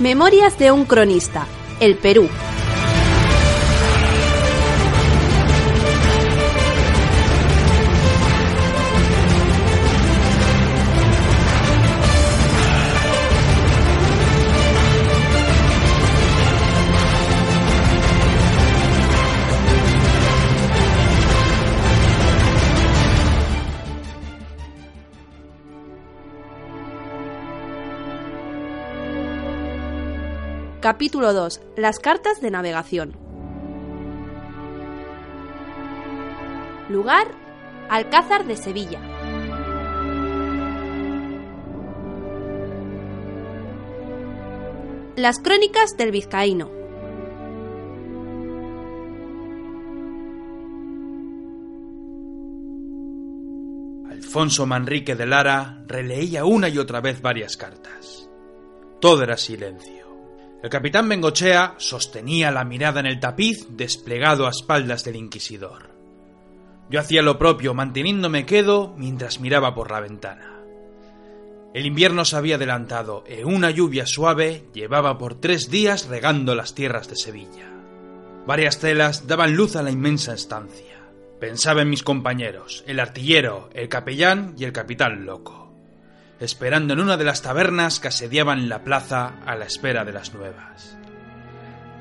Memorias de un cronista, el Perú. Capítulo 2. Las cartas de navegación. Lugar. Alcázar de Sevilla. Las crónicas del vizcaíno. Alfonso Manrique de Lara releía una y otra vez varias cartas. Todo era silencio. El capitán Bengochea sostenía la mirada en el tapiz desplegado a espaldas del inquisidor. Yo hacía lo propio, manteniéndome quedo mientras miraba por la ventana. El invierno se había adelantado e una lluvia suave llevaba por tres días regando las tierras de Sevilla. Varias telas daban luz a la inmensa estancia. Pensaba en mis compañeros, el artillero, el capellán y el capitán loco esperando en una de las tabernas que asediaban la plaza a la espera de las nuevas.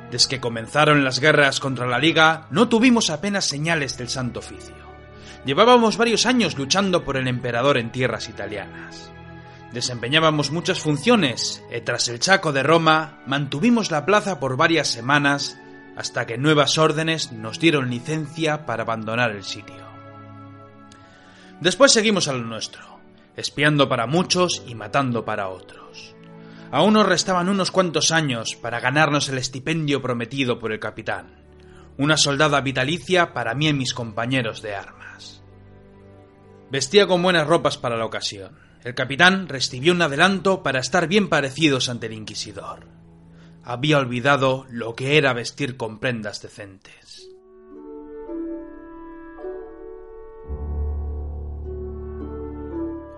Desde que comenzaron las guerras contra la Liga, no tuvimos apenas señales del Santo Oficio. Llevábamos varios años luchando por el emperador en tierras italianas. Desempeñábamos muchas funciones y tras el Chaco de Roma mantuvimos la plaza por varias semanas hasta que nuevas órdenes nos dieron licencia para abandonar el sitio. Después seguimos a lo nuestro espiando para muchos y matando para otros. Aún nos restaban unos cuantos años para ganarnos el estipendio prometido por el capitán, una soldada vitalicia para mí y mis compañeros de armas. Vestía con buenas ropas para la ocasión. El capitán recibió un adelanto para estar bien parecidos ante el inquisidor. Había olvidado lo que era vestir con prendas decentes.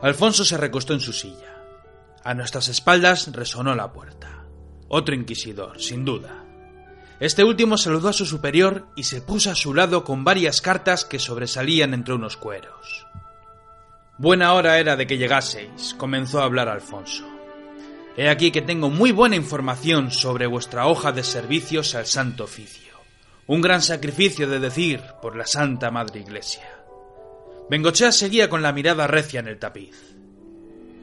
Alfonso se recostó en su silla. A nuestras espaldas resonó la puerta. Otro inquisidor, sin duda. Este último saludó a su superior y se puso a su lado con varias cartas que sobresalían entre unos cueros. Buena hora era de que llegaseis, comenzó a hablar Alfonso. He aquí que tengo muy buena información sobre vuestra hoja de servicios al Santo Oficio. Un gran sacrificio de decir por la Santa Madre Iglesia. Bengochea seguía con la mirada recia en el tapiz.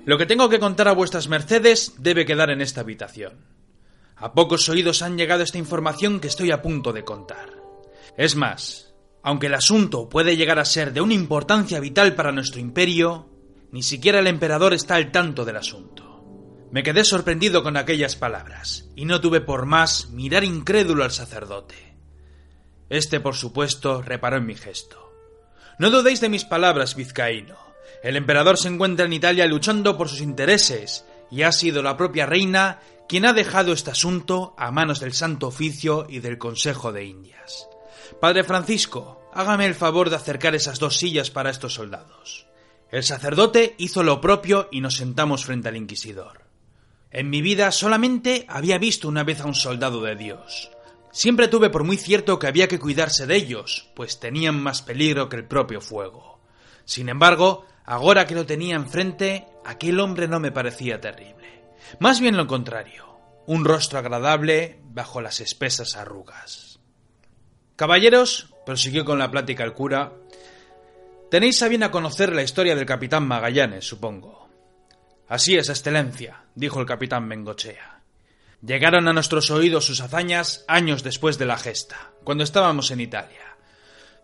Lo que tengo que contar a vuestras mercedes debe quedar en esta habitación. A pocos oídos han llegado esta información que estoy a punto de contar. Es más, aunque el asunto puede llegar a ser de una importancia vital para nuestro imperio, ni siquiera el emperador está al tanto del asunto. Me quedé sorprendido con aquellas palabras, y no tuve por más mirar incrédulo al sacerdote. Este, por supuesto, reparó en mi gesto. No dudéis de mis palabras, vizcaíno. El emperador se encuentra en Italia luchando por sus intereses, y ha sido la propia reina quien ha dejado este asunto a manos del Santo Oficio y del Consejo de Indias. Padre Francisco, hágame el favor de acercar esas dos sillas para estos soldados. El sacerdote hizo lo propio y nos sentamos frente al inquisidor. En mi vida solamente había visto una vez a un soldado de Dios, Siempre tuve por muy cierto que había que cuidarse de ellos, pues tenían más peligro que el propio fuego. Sin embargo, ahora que lo tenía enfrente, aquel hombre no me parecía terrible. Más bien lo contrario, un rostro agradable bajo las espesas arrugas. Caballeros, prosiguió con la plática el cura, tenéis a bien a conocer la historia del capitán Magallanes, supongo. Así es, excelencia, dijo el capitán Bengochea. Llegaron a nuestros oídos sus hazañas años después de la gesta, cuando estábamos en Italia.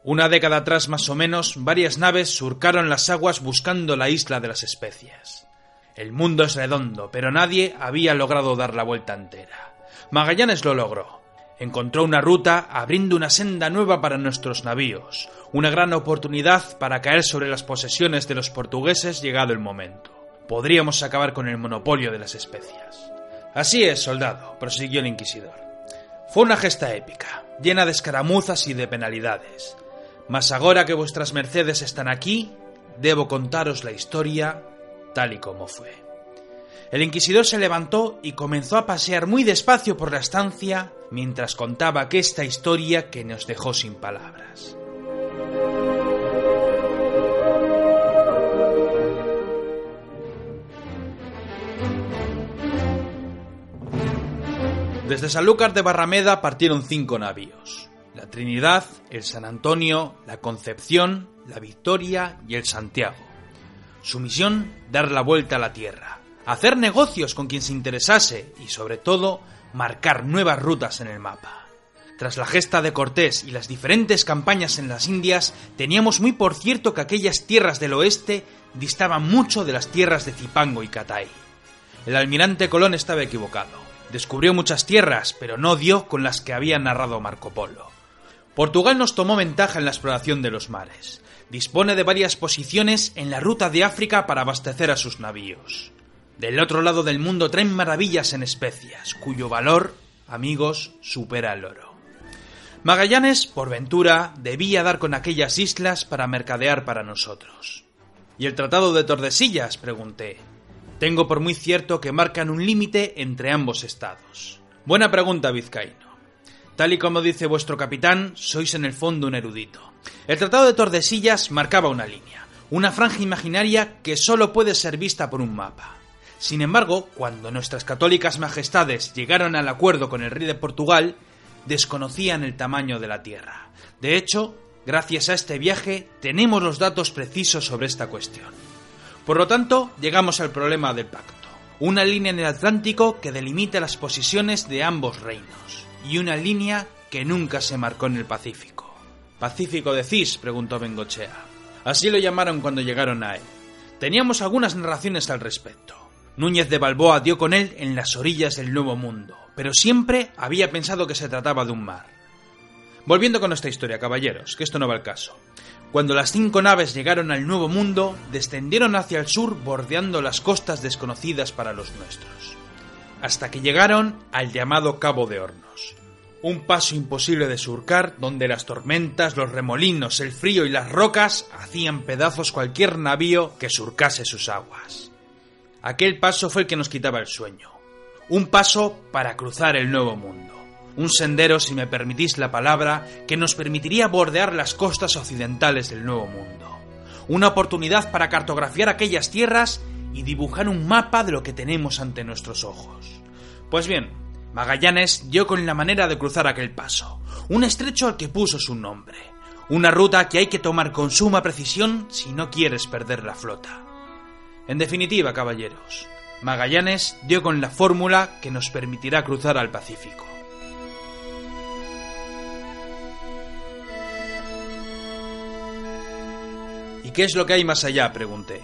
Una década atrás más o menos, varias naves surcaron las aguas buscando la isla de las especies. El mundo es redondo, pero nadie había logrado dar la vuelta entera. Magallanes lo logró. Encontró una ruta abriendo una senda nueva para nuestros navíos, una gran oportunidad para caer sobre las posesiones de los portugueses llegado el momento. Podríamos acabar con el monopolio de las especias. Así es, soldado, prosiguió el inquisidor. Fue una gesta épica, llena de escaramuzas y de penalidades. Mas ahora que vuestras mercedes están aquí, debo contaros la historia tal y como fue. El inquisidor se levantó y comenzó a pasear muy despacio por la estancia mientras contaba aquesta historia que nos dejó sin palabras. Desde Sanlúcar de Barrameda partieron cinco navíos. La Trinidad, el San Antonio, la Concepción, la Victoria y el Santiago. Su misión, dar la vuelta a la Tierra, hacer negocios con quien se interesase y, sobre todo, marcar nuevas rutas en el mapa. Tras la gesta de Cortés y las diferentes campañas en las Indias, teníamos muy por cierto que aquellas tierras del oeste distaban mucho de las tierras de Zipango y Catay. El almirante Colón estaba equivocado. Descubrió muchas tierras, pero no dio con las que había narrado Marco Polo. Portugal nos tomó ventaja en la exploración de los mares. Dispone de varias posiciones en la ruta de África para abastecer a sus navíos. Del otro lado del mundo traen maravillas en especias, cuyo valor, amigos, supera el oro. Magallanes, por ventura, debía dar con aquellas islas para mercadear para nosotros. ¿Y el Tratado de Tordesillas? pregunté. Tengo por muy cierto que marcan un límite entre ambos estados. Buena pregunta, vizcaíno. Tal y como dice vuestro capitán, sois en el fondo un erudito. El Tratado de Tordesillas marcaba una línea, una franja imaginaria que solo puede ser vista por un mapa. Sin embargo, cuando nuestras católicas majestades llegaron al acuerdo con el rey de Portugal, desconocían el tamaño de la tierra. De hecho, gracias a este viaje tenemos los datos precisos sobre esta cuestión. Por lo tanto, llegamos al problema del pacto. Una línea en el Atlántico que delimita las posiciones de ambos reinos, y una línea que nunca se marcó en el Pacífico. ¿Pacífico decís? preguntó Bengochea. Así lo llamaron cuando llegaron a él. Teníamos algunas narraciones al respecto. Núñez de Balboa dio con él en las orillas del Nuevo Mundo, pero siempre había pensado que se trataba de un mar. Volviendo con nuestra historia, caballeros, que esto no va al caso. Cuando las cinco naves llegaron al Nuevo Mundo, descendieron hacia el sur bordeando las costas desconocidas para los nuestros, hasta que llegaron al llamado Cabo de Hornos. Un paso imposible de surcar donde las tormentas, los remolinos, el frío y las rocas hacían pedazos cualquier navío que surcase sus aguas. Aquel paso fue el que nos quitaba el sueño. Un paso para cruzar el Nuevo Mundo un sendero, si me permitís la palabra, que nos permitiría bordear las costas occidentales del Nuevo Mundo. Una oportunidad para cartografiar aquellas tierras y dibujar un mapa de lo que tenemos ante nuestros ojos. Pues bien, Magallanes dio con la manera de cruzar aquel paso, un estrecho al que puso su nombre, una ruta que hay que tomar con suma precisión si no quieres perder la flota. En definitiva, caballeros, Magallanes dio con la fórmula que nos permitirá cruzar al Pacífico. ¿Y qué es lo que hay más allá? pregunté.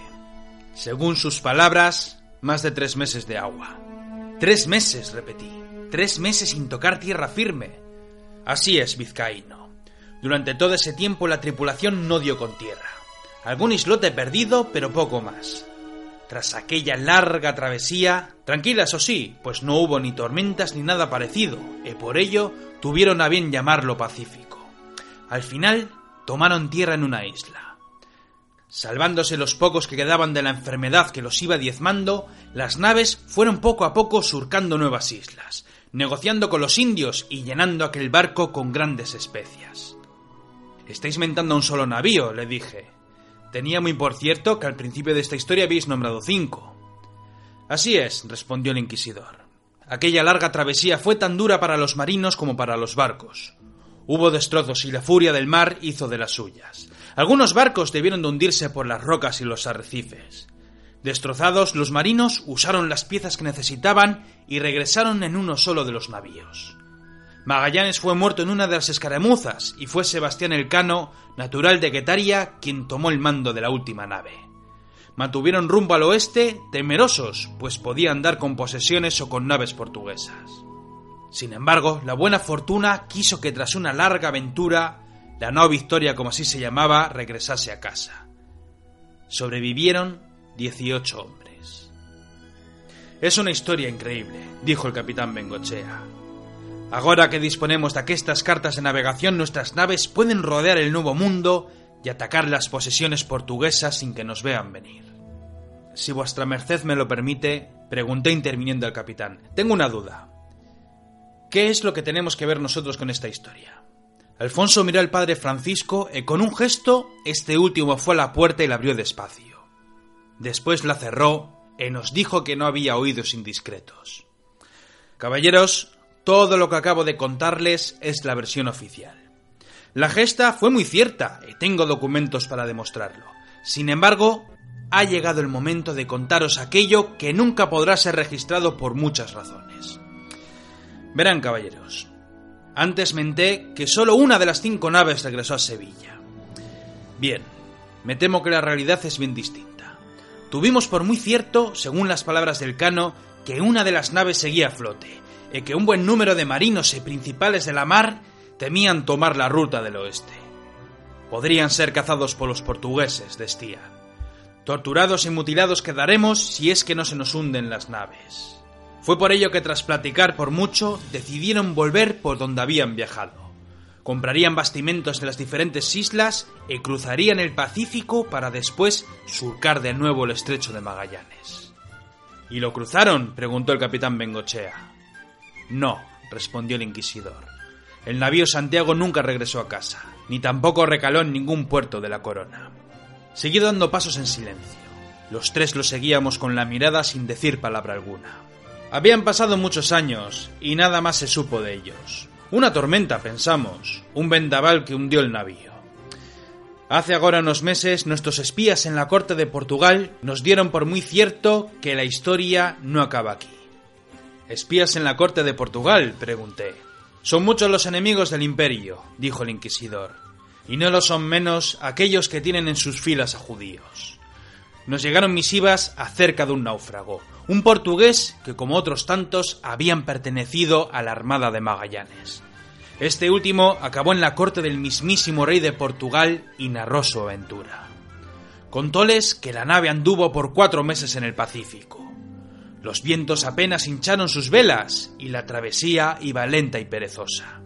Según sus palabras, más de tres meses de agua. Tres meses, repetí. Tres meses sin tocar tierra firme. Así es, vizcaíno. Durante todo ese tiempo la tripulación no dio con tierra. Algún islote perdido, pero poco más. Tras aquella larga travesía, tranquila eso sí, pues no hubo ni tormentas ni nada parecido, y por ello tuvieron a bien llamarlo Pacífico. Al final, tomaron tierra en una isla. Salvándose los pocos que quedaban de la enfermedad que los iba diezmando, las naves fueron poco a poco surcando nuevas islas, negociando con los indios y llenando aquel barco con grandes especias. Estáis mentando un solo navío, le dije. Tenía muy por cierto que al principio de esta historia habéis nombrado cinco. Así es, respondió el inquisidor. Aquella larga travesía fue tan dura para los marinos como para los barcos. Hubo destrozos y la furia del mar hizo de las suyas. Algunos barcos debieron de hundirse por las rocas y los arrecifes. Destrozados, los marinos usaron las piezas que necesitaban y regresaron en uno solo de los navíos. Magallanes fue muerto en una de las escaramuzas y fue Sebastián Elcano, natural de Guetaria, quien tomó el mando de la última nave. Mantuvieron rumbo al oeste, temerosos, pues podían dar con posesiones o con naves portuguesas. Sin embargo, la buena fortuna quiso que tras una larga aventura la no Victoria, como así se llamaba, regresase a casa. Sobrevivieron 18 hombres. Es una historia increíble, dijo el capitán Bengochea. Ahora que disponemos de estas cartas de navegación, nuestras naves pueden rodear el Nuevo Mundo y atacar las posesiones portuguesas sin que nos vean venir. si vuestra merced me lo permite, pregunté interviniendo el capitán, tengo una duda. ¿Qué es lo que tenemos que ver nosotros con esta historia? Alfonso miró al padre Francisco y con un gesto este último fue a la puerta y la abrió despacio. Después la cerró y nos dijo que no había oídos indiscretos. Caballeros, todo lo que acabo de contarles es la versión oficial. La gesta fue muy cierta y tengo documentos para demostrarlo. Sin embargo, ha llegado el momento de contaros aquello que nunca podrá ser registrado por muchas razones. Verán, caballeros, antes menté que solo una de las cinco naves regresó a Sevilla. Bien, me temo que la realidad es bien distinta. Tuvimos por muy cierto, según las palabras del Cano, que una de las naves seguía a flote, y que un buen número de marinos y principales de la mar temían tomar la ruta del oeste. Podrían ser cazados por los portugueses, decía. Torturados y mutilados quedaremos si es que no se nos hunden las naves. Fue por ello que tras platicar por mucho, decidieron volver por donde habían viajado. Comprarían bastimentos de las diferentes islas y cruzarían el Pacífico para después surcar de nuevo el estrecho de Magallanes. ¿Y lo cruzaron? preguntó el capitán Bengochea. No, respondió el inquisidor. El navío Santiago nunca regresó a casa, ni tampoco recaló en ningún puerto de la corona. Siguió dando pasos en silencio. Los tres lo seguíamos con la mirada sin decir palabra alguna. Habían pasado muchos años y nada más se supo de ellos. Una tormenta, pensamos, un vendaval que hundió el navío. Hace ahora unos meses nuestros espías en la corte de Portugal nos dieron por muy cierto que la historia no acaba aquí. ¿Espías en la corte de Portugal? pregunté. Son muchos los enemigos del imperio, dijo el inquisidor, y no lo son menos aquellos que tienen en sus filas a judíos. Nos llegaron misivas acerca de un náufrago, un portugués que como otros tantos habían pertenecido a la Armada de Magallanes. Este último acabó en la corte del mismísimo rey de Portugal y narró su aventura. Contóles que la nave anduvo por cuatro meses en el Pacífico, los vientos apenas hincharon sus velas y la travesía iba lenta y perezosa.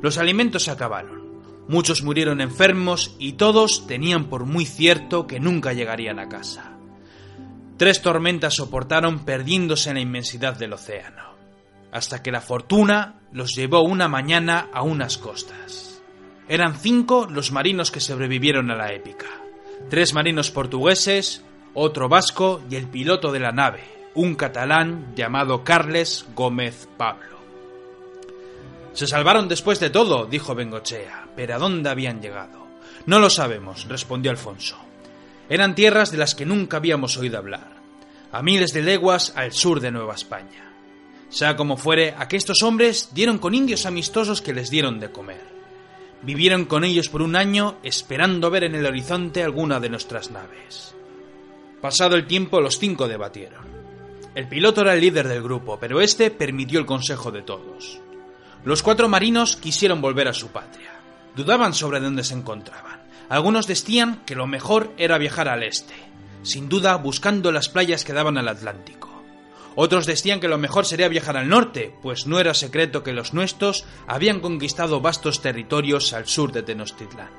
Los alimentos se acabaron. Muchos murieron enfermos y todos tenían por muy cierto que nunca llegarían a casa. Tres tormentas soportaron perdiéndose en la inmensidad del océano, hasta que la fortuna los llevó una mañana a unas costas. Eran cinco los marinos que sobrevivieron a la épica. Tres marinos portugueses, otro vasco y el piloto de la nave, un catalán llamado Carles Gómez Pablo. Se salvaron después de todo, dijo Bengochea, pero ¿a dónde habían llegado? No lo sabemos, respondió Alfonso. Eran tierras de las que nunca habíamos oído hablar, a miles de leguas al sur de Nueva España. Sea como fuere, aquestos hombres dieron con indios amistosos que les dieron de comer. Vivieron con ellos por un año esperando ver en el horizonte alguna de nuestras naves. Pasado el tiempo, los cinco debatieron. El piloto era el líder del grupo, pero este permitió el consejo de todos. Los cuatro marinos quisieron volver a su patria. Dudaban sobre dónde se encontraban. Algunos decían que lo mejor era viajar al este, sin duda buscando las playas que daban al Atlántico. Otros decían que lo mejor sería viajar al norte, pues no era secreto que los nuestros habían conquistado vastos territorios al sur de Tenochtitlán.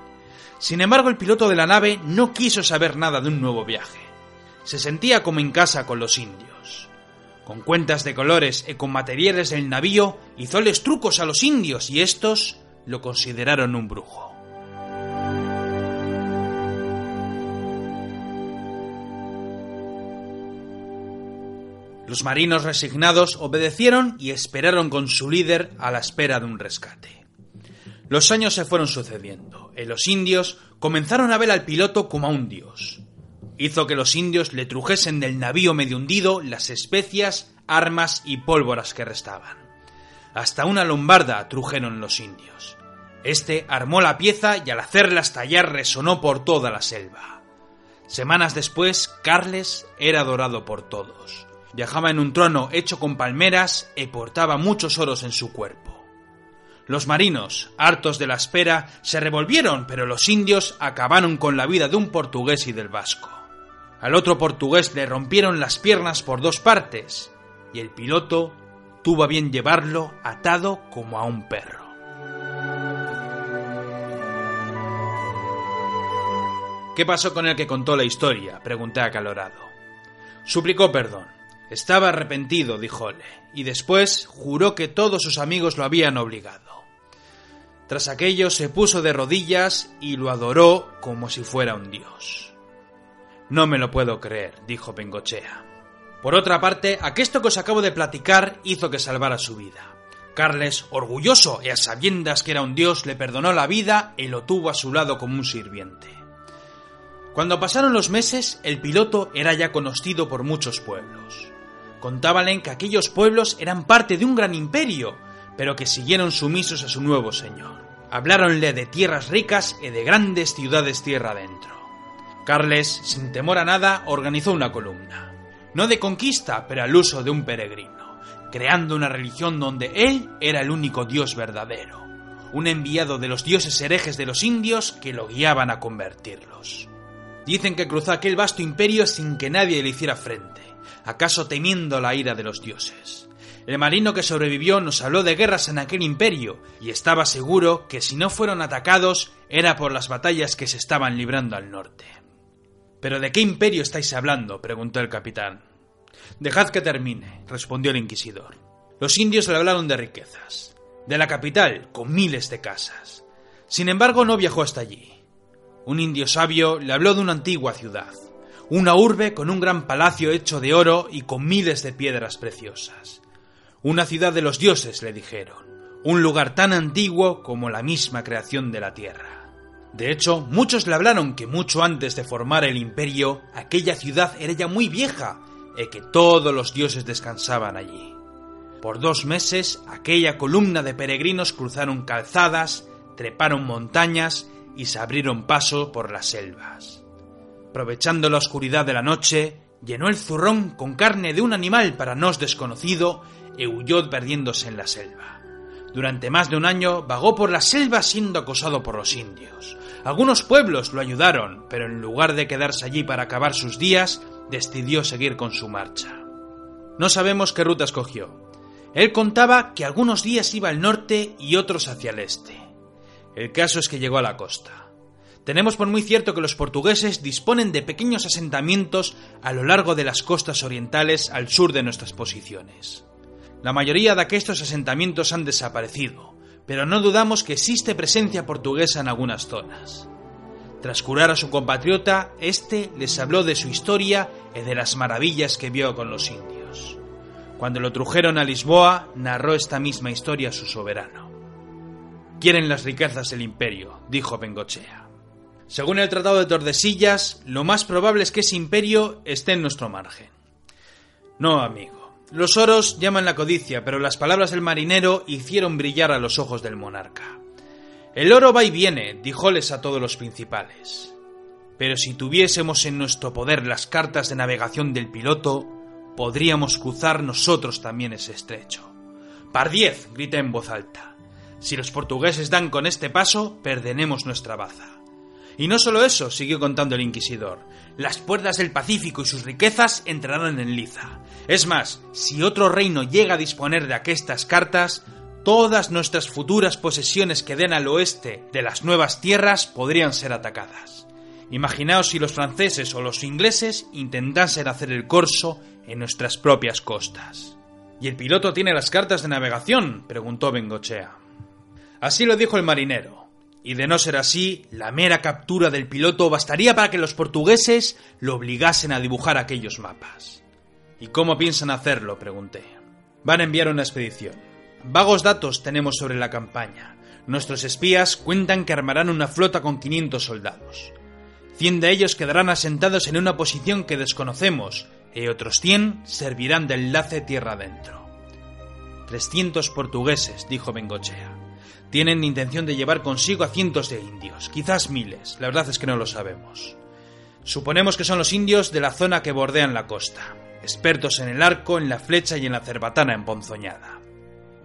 Sin embargo, el piloto de la nave no quiso saber nada de un nuevo viaje. Se sentía como en casa con los indios. Con cuentas de colores y con materiales del navío, hizóles trucos a los indios y estos lo consideraron un brujo. Los marinos resignados obedecieron y esperaron con su líder a la espera de un rescate. Los años se fueron sucediendo y los indios comenzaron a ver al piloto como a un dios. Hizo que los indios le trujesen del navío medio hundido las especias, armas y pólvoras que restaban. Hasta una lombarda trujeron los indios. Este armó la pieza y al hacerla estallar resonó por toda la selva. Semanas después, Carles era adorado por todos. Viajaba en un trono hecho con palmeras y portaba muchos oros en su cuerpo. Los marinos, hartos de la espera, se revolvieron, pero los indios acabaron con la vida de un portugués y del vasco. Al otro portugués le rompieron las piernas por dos partes y el piloto tuvo a bien llevarlo atado como a un perro. ¿Qué pasó con el que contó la historia? pregunté acalorado. Suplicó perdón. Estaba arrepentido, díjole, y después juró que todos sus amigos lo habían obligado. Tras aquello se puso de rodillas y lo adoró como si fuera un dios. No me lo puedo creer, dijo Bengochea. Por otra parte, aquesto que os acabo de platicar hizo que salvara su vida. Carles, orgulloso y a sabiendas que era un dios, le perdonó la vida y lo tuvo a su lado como un sirviente. Cuando pasaron los meses, el piloto era ya conocido por muchos pueblos. Contábanle que aquellos pueblos eran parte de un gran imperio, pero que siguieron sumisos a su nuevo señor. Habláronle de tierras ricas y de grandes ciudades tierra adentro. Carles, sin temor a nada, organizó una columna. No de conquista, pero al uso de un peregrino, creando una religión donde él era el único dios verdadero, un enviado de los dioses herejes de los indios que lo guiaban a convertirlos. Dicen que cruzó aquel vasto imperio sin que nadie le hiciera frente, acaso temiendo la ira de los dioses. El marino que sobrevivió nos habló de guerras en aquel imperio y estaba seguro que si no fueron atacados era por las batallas que se estaban librando al norte. ¿Pero de qué imperio estáis hablando? preguntó el capitán. Dejad que termine, respondió el inquisidor. Los indios le hablaron de riquezas, de la capital, con miles de casas. Sin embargo, no viajó hasta allí. Un indio sabio le habló de una antigua ciudad, una urbe con un gran palacio hecho de oro y con miles de piedras preciosas. Una ciudad de los dioses, le dijeron, un lugar tan antiguo como la misma creación de la tierra. De hecho, muchos le hablaron que mucho antes de formar el imperio, aquella ciudad era ya muy vieja y que todos los dioses descansaban allí. Por dos meses, aquella columna de peregrinos cruzaron calzadas, treparon montañas y se abrieron paso por las selvas. Aprovechando la oscuridad de la noche, llenó el zurrón con carne de un animal para nos desconocido y huyó perdiéndose en la selva. Durante más de un año vagó por la selva siendo acosado por los indios. Algunos pueblos lo ayudaron, pero en lugar de quedarse allí para acabar sus días, decidió seguir con su marcha. No sabemos qué ruta escogió. Él contaba que algunos días iba al norte y otros hacia el este. El caso es que llegó a la costa. Tenemos por muy cierto que los portugueses disponen de pequeños asentamientos a lo largo de las costas orientales al sur de nuestras posiciones. La mayoría de aquestos asentamientos han desaparecido, pero no dudamos que existe presencia portuguesa en algunas zonas. Tras curar a su compatriota, éste les habló de su historia y de las maravillas que vio con los indios. Cuando lo trujeron a Lisboa, narró esta misma historia a su soberano. Quieren las riquezas del imperio, dijo Bengochea. Según el Tratado de Tordesillas, lo más probable es que ese imperio esté en nuestro margen. No, amigo. Los oros llaman la codicia, pero las palabras del marinero hicieron brillar a los ojos del monarca. El oro va y viene, dijóles a todos los principales. Pero si tuviésemos en nuestro poder las cartas de navegación del piloto, podríamos cruzar nosotros también ese estrecho. Pardiez, grité en voz alta. Si los portugueses dan con este paso, perderemos nuestra baza. Y no solo eso, siguió contando el inquisidor, las puertas del Pacífico y sus riquezas entrarán en liza. Es más, si otro reino llega a disponer de aquestas cartas, todas nuestras futuras posesiones que den al oeste de las nuevas tierras podrían ser atacadas. Imaginaos si los franceses o los ingleses intentasen hacer el corso en nuestras propias costas. ¿Y el piloto tiene las cartas de navegación? preguntó Bengochea. Así lo dijo el marinero, y de no ser así, la mera captura del piloto bastaría para que los portugueses lo obligasen a dibujar aquellos mapas. ¿Y cómo piensan hacerlo? pregunté. Van a enviar una expedición. Vagos datos tenemos sobre la campaña. Nuestros espías cuentan que armarán una flota con 500 soldados. 100 de ellos quedarán asentados en una posición que desconocemos y otros 100 servirán de enlace tierra adentro. 300 portugueses, dijo Bengochea. Tienen intención de llevar consigo a cientos de indios, quizás miles, la verdad es que no lo sabemos. Suponemos que son los indios de la zona que bordean la costa, expertos en el arco, en la flecha y en la cerbatana emponzoñada.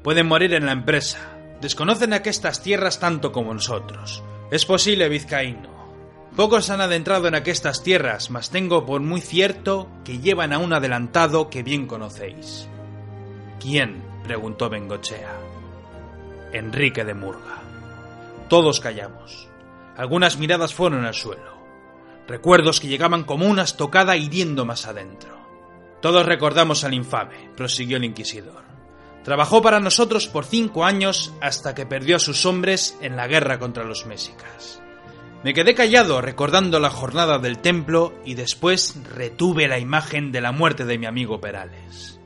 Pueden morir en la empresa, desconocen aquestas tierras tanto como nosotros. Es posible, vizcaíno. Pocos han adentrado en aquestas tierras, mas tengo por muy cierto que llevan a un adelantado que bien conocéis. ¿Quién? preguntó Bengochea. Enrique de Murga. Todos callamos. Algunas miradas fueron al suelo. Recuerdos que llegaban como una estocada hiriendo más adentro. Todos recordamos al infame, prosiguió el inquisidor. Trabajó para nosotros por cinco años hasta que perdió a sus hombres en la guerra contra los mexicas. Me quedé callado recordando la jornada del templo y después retuve la imagen de la muerte de mi amigo Perales.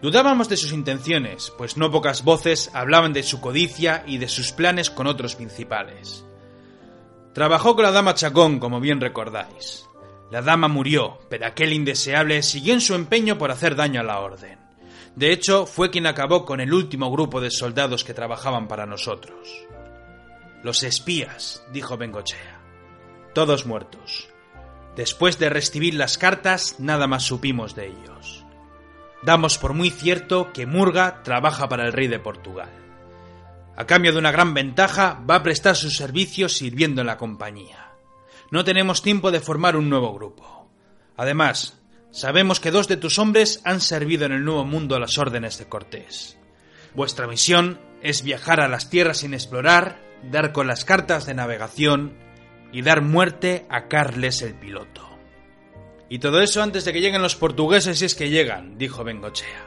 Dudábamos de sus intenciones, pues no pocas voces hablaban de su codicia y de sus planes con otros principales. Trabajó con la dama Chacón, como bien recordáis. La dama murió, pero aquel indeseable siguió en su empeño por hacer daño a la orden. De hecho, fue quien acabó con el último grupo de soldados que trabajaban para nosotros. Los espías, dijo Bengochea. Todos muertos. Después de recibir las cartas, nada más supimos de ellos. Damos por muy cierto que Murga trabaja para el rey de Portugal. A cambio de una gran ventaja, va a prestar sus servicios sirviendo en la compañía. No tenemos tiempo de formar un nuevo grupo. Además, sabemos que dos de tus hombres han servido en el Nuevo Mundo a las órdenes de Cortés. Vuestra misión es viajar a las tierras sin explorar, dar con las cartas de navegación y dar muerte a Carles el piloto. Y todo eso antes de que lleguen los portugueses si es que llegan, dijo Bengochea.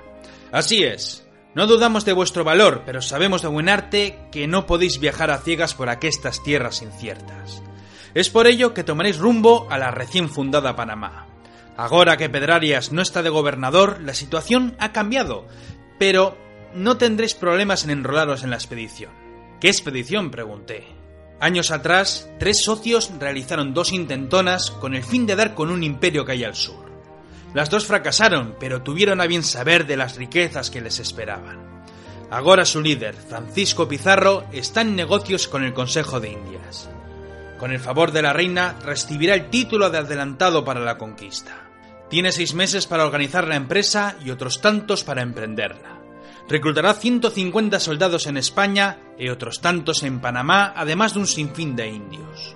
Así es. No dudamos de vuestro valor, pero sabemos de buen arte que no podéis viajar a ciegas por aquestas tierras inciertas. Es por ello que tomaréis rumbo a la recién fundada Panamá. Ahora que Pedrarias no está de gobernador, la situación ha cambiado, pero no tendréis problemas en enrolaros en la expedición. ¿Qué expedición? pregunté. Años atrás, tres socios realizaron dos intentonas con el fin de dar con un imperio que hay al sur. Las dos fracasaron, pero tuvieron a bien saber de las riquezas que les esperaban. Ahora su líder, Francisco Pizarro, está en negocios con el Consejo de Indias. Con el favor de la reina, recibirá el título de adelantado para la conquista. Tiene seis meses para organizar la empresa y otros tantos para emprenderla. Reclutará 150 soldados en España y otros tantos en Panamá, además de un sinfín de indios.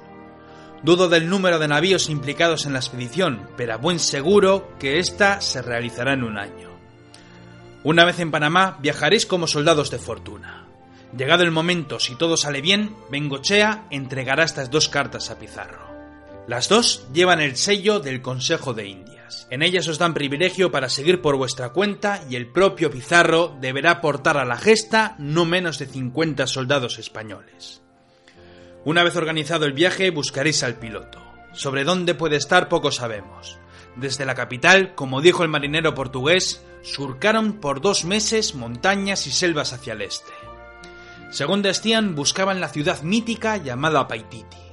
Dudo del número de navíos implicados en la expedición, pero a buen seguro que ésta se realizará en un año. Una vez en Panamá, viajaréis como soldados de fortuna. Llegado el momento, si todo sale bien, Bengochea entregará estas dos cartas a Pizarro. Las dos llevan el sello del Consejo de Indias. En ellas os dan privilegio para seguir por vuestra cuenta y el propio Pizarro deberá aportar a la gesta no menos de 50 soldados españoles. Una vez organizado el viaje, buscaréis al piloto. Sobre dónde puede estar poco sabemos. Desde la capital, como dijo el marinero portugués, surcaron por dos meses montañas y selvas hacia el este. Según decían, buscaban la ciudad mítica llamada Paititi.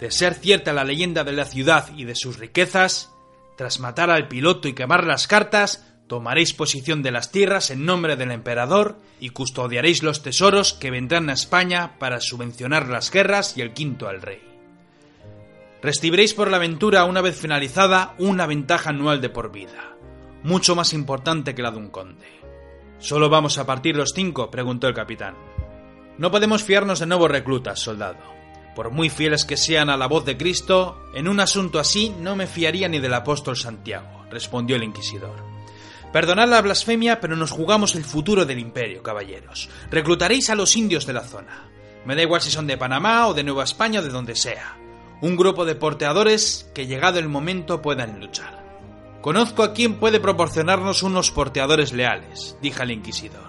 De ser cierta la leyenda de la ciudad y de sus riquezas, tras matar al piloto y quemar las cartas, tomaréis posición de las tierras en nombre del emperador y custodiaréis los tesoros que vendrán a España para subvencionar las guerras y el quinto al rey. Recibiréis por la aventura, una vez finalizada, una ventaja anual de por vida, mucho más importante que la de un conde. ¿Solo vamos a partir los cinco? preguntó el capitán. No podemos fiarnos de nuevos reclutas, soldado. Por muy fieles que sean a la voz de Cristo, en un asunto así no me fiaría ni del apóstol Santiago, respondió el inquisidor. Perdonad la blasfemia, pero nos jugamos el futuro del imperio, caballeros. Reclutaréis a los indios de la zona. Me da igual si son de Panamá o de Nueva España o de donde sea. Un grupo de porteadores que llegado el momento puedan luchar. Conozco a quien puede proporcionarnos unos porteadores leales, dijo el inquisidor.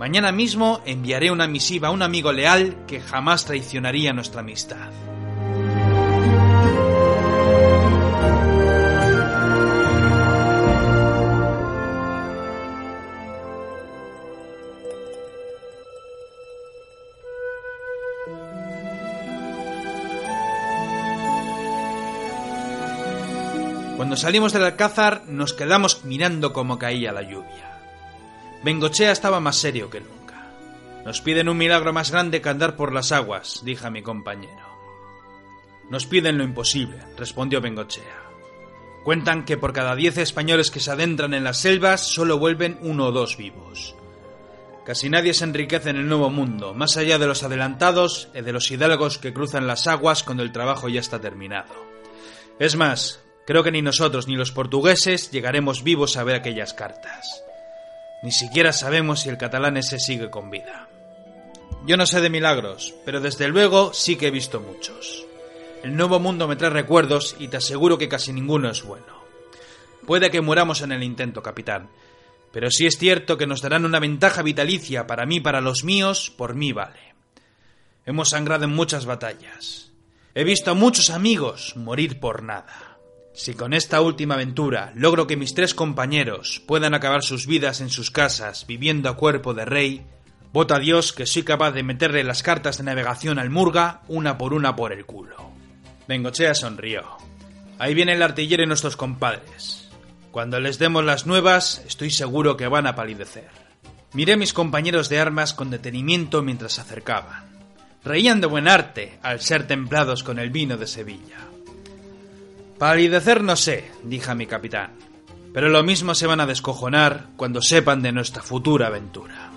Mañana mismo enviaré una misiva a un amigo leal que jamás traicionaría nuestra amistad. Cuando salimos del alcázar nos quedamos mirando cómo caía la lluvia. Bengochea estaba más serio que nunca. Nos piden un milagro más grande que andar por las aguas, dijo mi compañero. Nos piden lo imposible, respondió Bengochea. Cuentan que por cada diez españoles que se adentran en las selvas solo vuelven uno o dos vivos. Casi nadie se enriquece en el nuevo mundo, más allá de los adelantados y de los hidalgos que cruzan las aguas cuando el trabajo ya está terminado. Es más, creo que ni nosotros ni los portugueses llegaremos vivos a ver aquellas cartas. Ni siquiera sabemos si el catalán ese sigue con vida. Yo no sé de milagros, pero desde luego sí que he visto muchos. El nuevo mundo me trae recuerdos y te aseguro que casi ninguno es bueno. Puede que muramos en el intento, capitán. Pero sí es cierto que nos darán una ventaja vitalicia para mí, para los míos, por mí vale. Hemos sangrado en muchas batallas. He visto a muchos amigos morir por nada. Si con esta última aventura logro que mis tres compañeros puedan acabar sus vidas en sus casas viviendo a cuerpo de rey, voto a Dios que soy capaz de meterle las cartas de navegación al Murga una por una por el culo. Bengochea sonrió. Ahí viene el artillero y nuestros compadres. Cuando les demos las nuevas, estoy seguro que van a palidecer. Miré a mis compañeros de armas con detenimiento mientras se acercaban. Reían de buen arte al ser templados con el vino de Sevilla. Palidecer no sé, dije a mi capitán, pero lo mismo se van a descojonar cuando sepan de nuestra futura aventura.